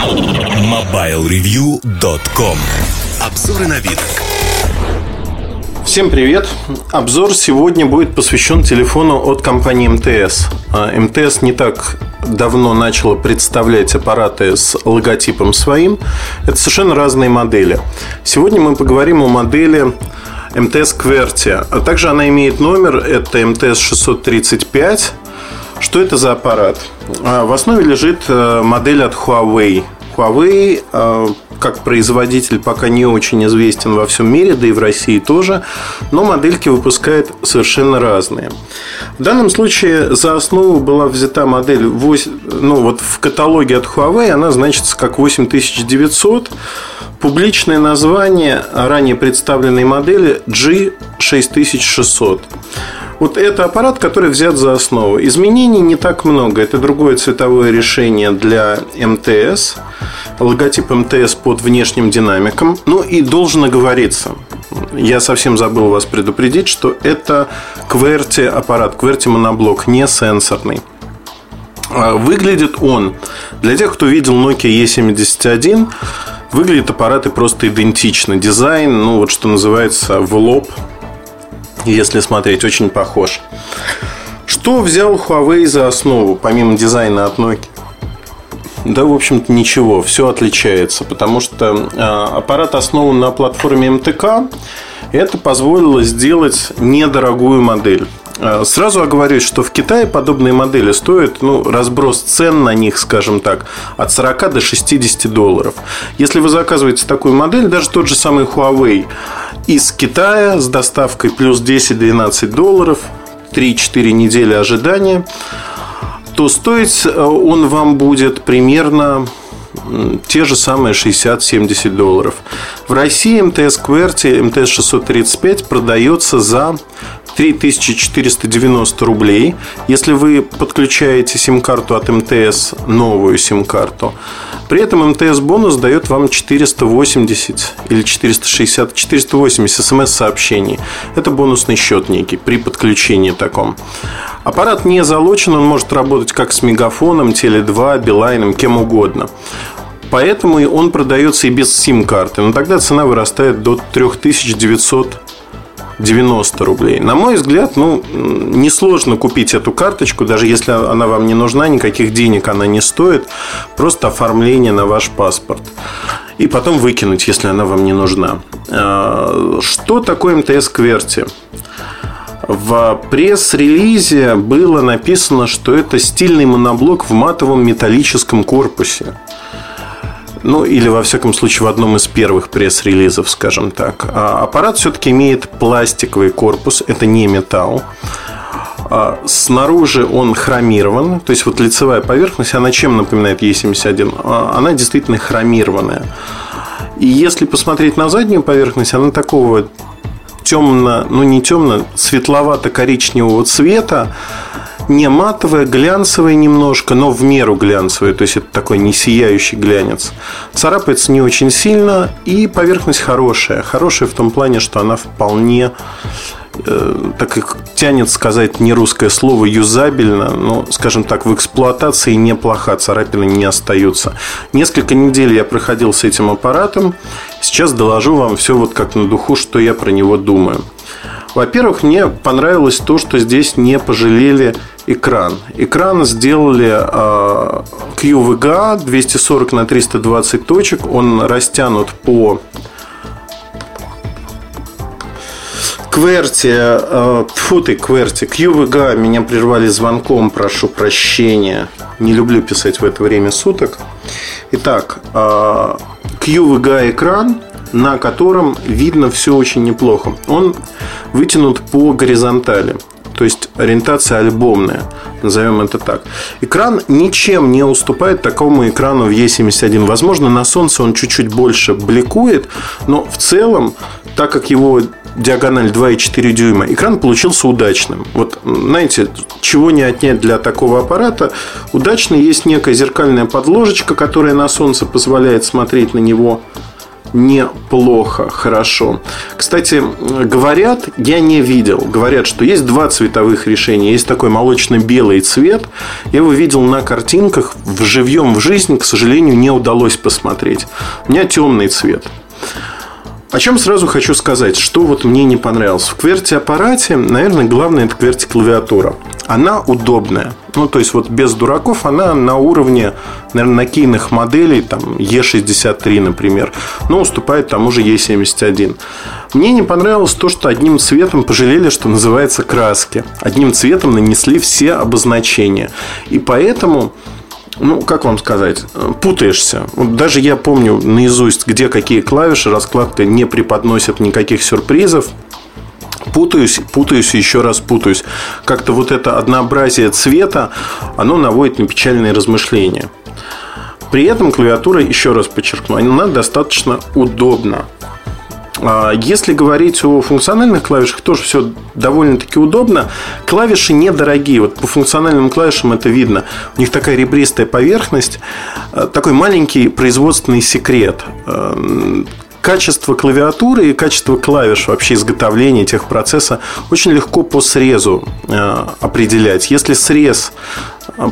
MobileReview.com Обзоры на вид. Всем привет! Обзор сегодня будет посвящен телефону от компании МТС. А, МТС не так давно начала представлять аппараты с логотипом своим. Это совершенно разные модели. Сегодня мы поговорим о модели МТС QWERTY. А также она имеет номер, это МТС 635. Что это за аппарат? А, в основе лежит э, модель от Huawei. Huawei э, как производитель пока не очень известен во всем мире, да и в России тоже, но модельки выпускает совершенно разные. В данном случае за основу была взята модель 8, ну вот в каталоге от Huawei она значится как 8900. Публичное название ранее представленной модели G6600. Вот это аппарат, который взят за основу. Изменений не так много. Это другое цветовое решение для МТС. Логотип МТС под внешним динамиком. Ну и должен оговориться. Я совсем забыл вас предупредить, что это QWERTY аппарат, QWERTY моноблок, не сенсорный. А, выглядит он, для тех, кто видел Nokia E71, выглядит аппараты просто идентично. Дизайн, ну вот что называется, в лоб если смотреть, очень похож. Что взял Huawei за основу, помимо дизайна от Nokia? Да, в общем-то, ничего, все отличается, потому что э, аппарат основан на платформе МТК, это позволило сделать недорогую модель. Э, сразу оговорюсь, что в Китае подобные модели стоят, ну, разброс цен на них, скажем так, от 40 до 60 долларов. Если вы заказываете такую модель, даже тот же самый Huawei из Китая с доставкой плюс 10-12 долларов, 3-4 недели ожидания, то стоить э, он вам будет примерно те же самые 60-70 долларов. В России МТС QWERTY МТС 635 продается за 3490 рублей. Если вы подключаете сим-карту от МТС, новую сим-карту, при этом МТС бонус дает вам 480 или 460, 480 смс-сообщений. Это бонусный счет некий при подключении таком. Аппарат не залочен, он может работать как с мегафоном, Теле2, Билайном, кем угодно. Поэтому он продается и без сим-карты. Но тогда цена вырастает до 3900 90 рублей. На мой взгляд, ну, несложно купить эту карточку, даже если она вам не нужна, никаких денег она не стоит, просто оформление на ваш паспорт. И потом выкинуть, если она вам не нужна. А, что такое МТС Кверти? В пресс-релизе было написано, что это стильный моноблок в матовом металлическом корпусе. Ну, или, во всяком случае, в одном из первых пресс-релизов, скажем так. А аппарат все-таки имеет пластиковый корпус, это не металл. А снаружи он хромирован, то есть вот лицевая поверхность, она чем напоминает E71? А, она действительно хромированная. И если посмотреть на заднюю поверхность, она такого темно, ну не темно, светловато-коричневого цвета не матовая, глянцевая немножко, но в меру глянцевая, то есть это такой не сияющий глянец. Царапается не очень сильно, и поверхность хорошая. Хорошая в том плане, что она вполне э, так как тянет сказать не русское слово юзабельно, но, скажем так, в эксплуатации неплоха, царапины не остаются. Несколько недель я проходил с этим аппаратом. Сейчас доложу вам все вот как на духу, что я про него думаю. Во-первых, мне понравилось то, что здесь не пожалели экран. Экран сделали э, QVGA 240 на 320 точек. Он растянут по Кверти, э, фу ты, Кверти, QVGA меня прервали звонком, прошу прощения. Не люблю писать в это время суток. Итак, э, QVGA экран на котором видно все очень неплохо. Он вытянут по горизонтали. То есть ориентация альбомная, назовем это так. Экран ничем не уступает такому экрану в E71. Возможно, на солнце он чуть-чуть больше бликует, но в целом, так как его диагональ 2,4 дюйма, экран получился удачным. Вот, знаете, чего не отнять для такого аппарата. Удачно есть некая зеркальная подложечка, которая на солнце позволяет смотреть на него неплохо, хорошо. Кстати, говорят, я не видел, говорят, что есть два цветовых решения. Есть такой молочно-белый цвет. Я его видел на картинках, в живьем в жизни, к сожалению, не удалось посмотреть. У меня темный цвет. О чем сразу хочу сказать, что вот мне не понравилось. В QWERTY-аппарате, наверное, главное это QWERTY-клавиатура. Она удобная. Ну, то есть, вот без дураков она на уровне, наверное, накийных моделей, там, E63, например, но уступает тому же E71. Мне не понравилось то, что одним цветом пожалели, что называется, краски. Одним цветом нанесли все обозначения. И поэтому ну, как вам сказать, путаешься. Вот даже я помню наизусть, где какие клавиши, раскладка не преподносит никаких сюрпризов. Путаюсь, путаюсь и еще раз путаюсь. Как-то вот это однообразие цвета, оно наводит на печальные размышления. При этом клавиатура, еще раз подчеркну, она достаточно удобна. А если говорить о функциональных клавишах, тоже все довольно-таки удобно. Клавиши недорогие. Вот по функциональным клавишам это видно. У них такая ребристая поверхность. Э, такой маленький производственный секрет э, качество клавиатуры и качество клавиш вообще изготовления техпроцесса очень легко по срезу э, определять. Если срез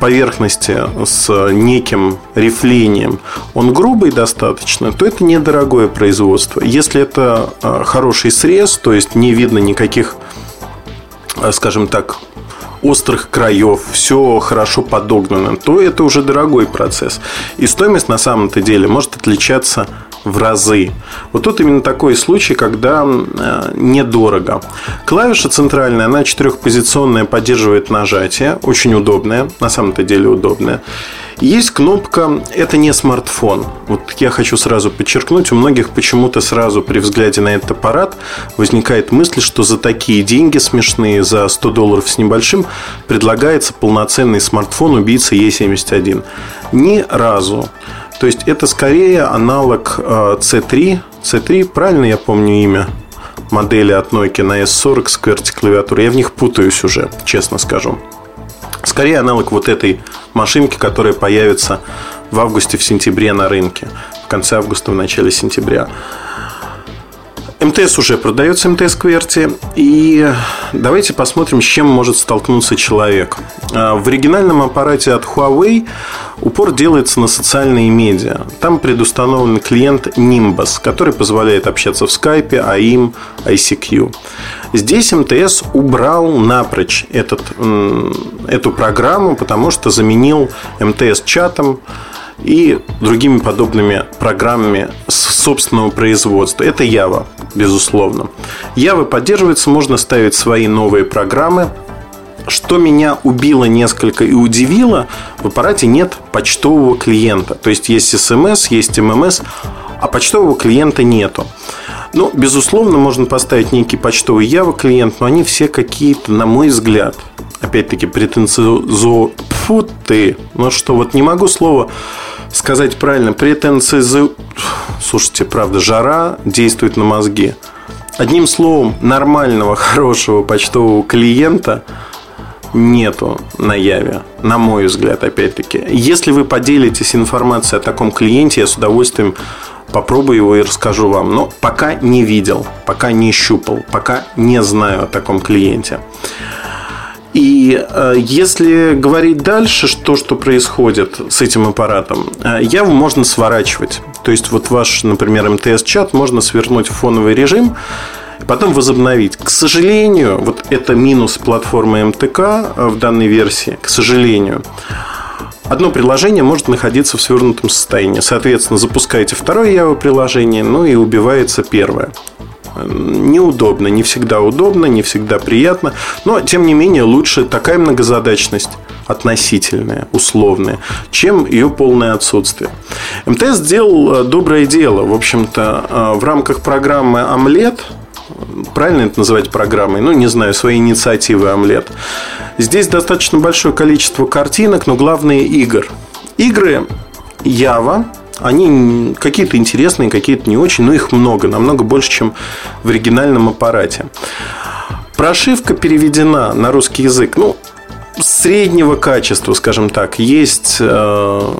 поверхности с неким рифлением, он грубый достаточно, то это недорогое производство. Если это э, хороший срез, то есть не видно никаких, э, скажем так, острых краев, все хорошо подогнано, то это уже дорогой процесс. И стоимость на самом-то деле может отличаться в разы. Вот тут именно такой случай, когда э, недорого. Клавиша центральная, она четырехпозиционная, поддерживает нажатие, очень удобная, на самом-то деле удобная. Есть кнопка «Это не смартфон». Вот я хочу сразу подчеркнуть, у многих почему-то сразу при взгляде на этот аппарат возникает мысль, что за такие деньги смешные, за 100 долларов с небольшим, предлагается полноценный смартфон убийца E71. Ни разу. То есть это скорее аналог C3. Э, C3, правильно я помню имя? модели от Nokia на S40 с QWERTY клавиатурой. Я в них путаюсь уже, честно скажу. Скорее аналог вот этой машинки, которая появится в августе, в сентябре на рынке. В конце августа, в начале сентября. МТС уже продается, МТС Кверти. И давайте посмотрим, с чем может столкнуться человек. А, в оригинальном аппарате от Huawei упор делается на социальные медиа. Там предустановлен клиент Nimbus, который позволяет общаться в Skype, AIM, ICQ. Здесь МТС убрал напрочь этот, эту программу, потому что заменил МТС чатом и другими подобными программами собственного производства. Это Java, безусловно. Java поддерживается, можно ставить свои новые программы. Что меня убило несколько и удивило, в аппарате нет почтового клиента. То есть есть SMS, есть MMS, а почтового клиента нету. Ну, безусловно, можно поставить некий почтовый Java клиент, но они все какие-то, на мой взгляд, опять-таки претенциозо... Фу ты! Ну что, вот не могу слово сказать правильно. Претенциозо... Слушайте, правда, жара действует на мозги. Одним словом, нормального, хорошего почтового клиента нету на Яве, на мой взгляд, опять-таки. Если вы поделитесь информацией о таком клиенте, я с удовольствием попробую его и расскажу вам. Но пока не видел, пока не щупал, пока не знаю о таком клиенте. И э, если говорить дальше, что, что происходит с этим аппаратом, э, Яву можно сворачивать. То есть, вот ваш, например, МТС-чат можно свернуть в фоновый режим, потом возобновить. К сожалению, вот это минус платформы МТК в данной версии, к сожалению, одно приложение может находиться в свернутом состоянии. Соответственно, запускаете второе Java приложение, ну и убивается первое. Неудобно, не всегда удобно, не всегда приятно, но тем не менее лучше такая многозадачность относительная, условная, чем ее полное отсутствие. МТС сделал э, доброе дело. В общем-то, э, в рамках программы «Омлет» правильно это называть программой, ну, не знаю, своей инициативы «Омлет». Здесь достаточно большое количество картинок, но главное – игр. Игры Java, они какие-то интересные, какие-то не очень, но их много, намного больше, чем в оригинальном аппарате. Прошивка переведена на русский язык, ну, среднего качества, скажем так. Есть э,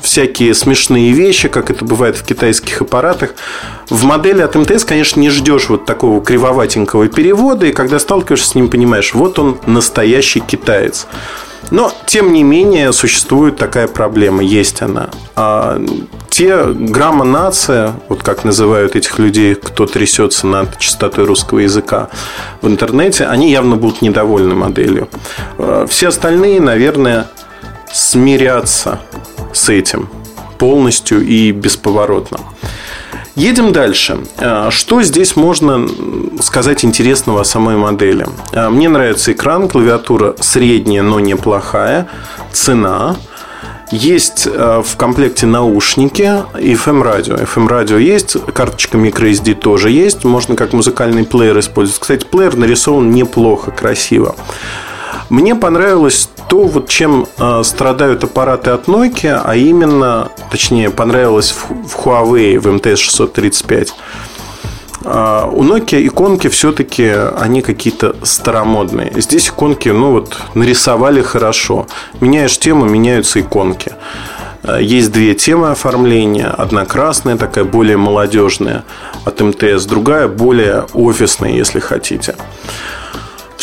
всякие смешные вещи, как это бывает в китайских аппаратах. В модели от МТС, конечно, не ждешь вот такого кривоватенького перевода, и когда сталкиваешься с ним, понимаешь, вот он настоящий китаец. Но, тем не менее, существует такая проблема, есть она. А те грамма нация, вот как называют этих людей, кто трясется над частотой русского языка в интернете, они явно будут недовольны моделью. А все остальные, наверное, смирятся с этим полностью и бесповоротно. Едем дальше. А, что здесь можно сказать интересного о самой модели? А, мне нравится экран, клавиатура средняя, но неплохая. Цена. Есть а, в комплекте наушники и FM-радио. FM-радио есть, карточка microSD тоже есть. Можно как музыкальный плеер использовать. Кстати, плеер нарисован неплохо, красиво. Мне понравилось то, вот чем э, страдают аппараты от Nokia, а именно, точнее, понравилось в, Huawei в MTS 635. Uh, у Nokia иконки все-таки они какие-то старомодные. Здесь иконки, ну вот, нарисовали хорошо. Меняешь тему, меняются иконки. Uh, есть две темы оформления. Одна красная, такая более молодежная от МТС, другая более офисная, если хотите.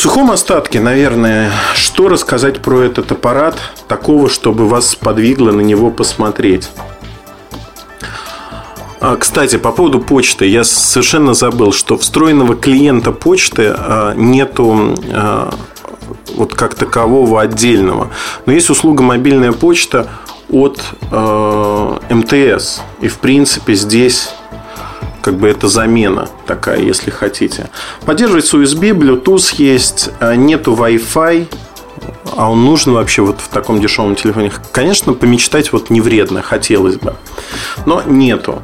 В сухом остатке, наверное, что рассказать про этот аппарат такого, чтобы вас подвигло на него посмотреть? А, кстати, по поводу почты, я совершенно забыл, что встроенного клиента почты а, нету а, вот как такового отдельного. Но есть услуга мобильная почта от МТС. И в принципе здесь как бы это замена такая, если хотите. Поддерживается USB, Bluetooth есть, а нету Wi-Fi, а он нужен вообще вот в таком дешевом телефоне. Конечно, помечтать вот не вредно, хотелось бы, но нету.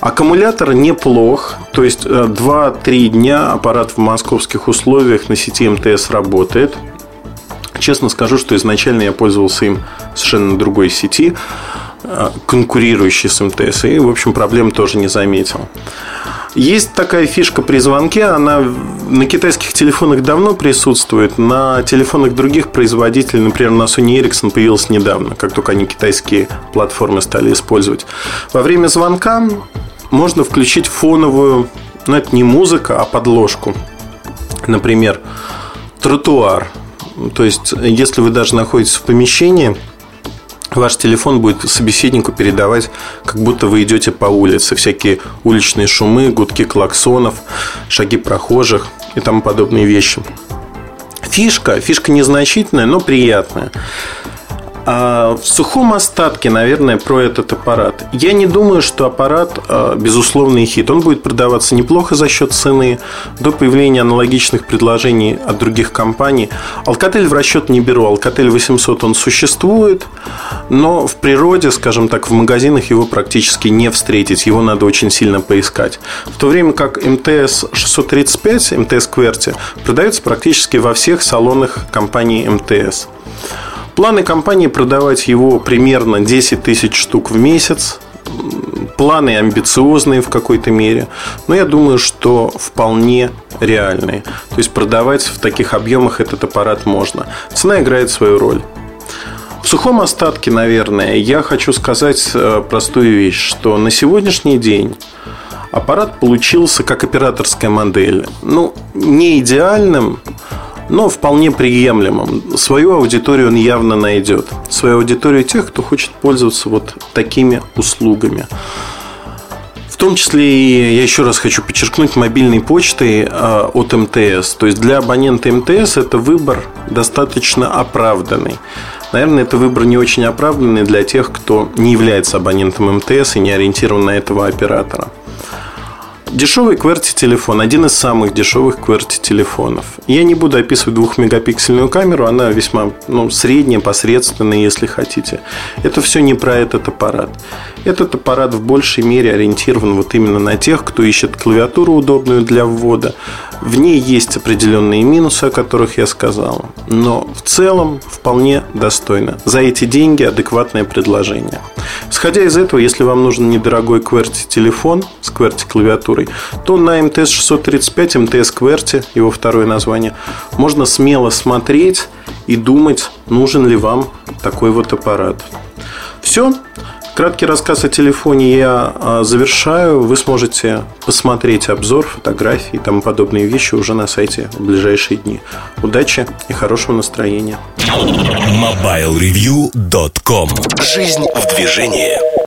Аккумулятор неплох, то есть 2-3 э, дня аппарат в московских условиях на сети МТС работает. Честно скажу, что изначально я пользовался им совершенно другой сети. Конкурирующий с МТС. И, в общем, проблем тоже не заметил. Есть такая фишка при звонке, она на китайских телефонах давно присутствует, на телефонах других производителей, например, на Sony Ericsson появилась недавно, как только они китайские платформы стали использовать. Во время звонка можно включить фоновую, ну это не музыка, а подложку. Например, тротуар. То есть, если вы даже находитесь в помещении – ваш телефон будет собеседнику передавать, как будто вы идете по улице. Всякие уличные шумы, гудки клаксонов, шаги прохожих и тому подобные вещи. Фишка, фишка незначительная, но приятная. А в сухом остатке, наверное, про этот аппарат. Я не думаю, что аппарат а, безусловный хит. Он будет продаваться неплохо за счет цены. До появления аналогичных предложений от других компаний. Alcatel в расчет не беру. Alcatel 800 он существует, но в природе, скажем так, в магазинах его практически не встретить. Его надо очень сильно поискать. В то время как МТС 635, МТС QWERTY, продается практически во всех салонах компании МТС. Планы компании продавать его примерно 10 тысяч штук в месяц. Планы амбициозные в какой-то мере, но я думаю, что вполне реальные. То есть продавать в таких объемах этот аппарат можно. Цена играет свою роль. В сухом остатке, наверное, я хочу сказать э, простую вещь, что на сегодняшний день аппарат получился как операторская модель. Ну, не идеальным, но вполне приемлемым. Свою аудиторию он явно найдет. Свою аудиторию тех, кто хочет пользоваться вот такими услугами. В том числе и, я еще раз хочу подчеркнуть, мобильной почтой а, от МТС. То есть для абонента МТС это выбор достаточно оправданный. Наверное, это выбор не очень оправданный для тех, кто не является абонентом МТС и не ориентирован на этого оператора. Дешевый QWERTY телефон, один из самых дешевых QWERTY телефонов. Я не буду описывать двухмегапиксельную камеру, она весьма ну, средняя, посредственная, если хотите. Это все не про этот аппарат. Этот аппарат в большей мере ориентирован вот именно на тех, кто ищет клавиатуру удобную для ввода. В ней есть определенные минусы, о которых я сказал, но в целом вполне достойно. За эти деньги адекватное предложение. Сходя из этого, если вам нужен недорогой QWERTY телефон с QWERTY клавиатурой, то на МТС 635, МТС QWERTY, его второе название, можно смело смотреть и думать, нужен ли вам такой вот аппарат. Все. Краткий рассказ о телефоне я а, завершаю. Вы сможете посмотреть обзор, фотографии и тому подобные вещи уже на сайте в ближайшие дни. Удачи и хорошего настроения. MobileReview.com Жизнь в движении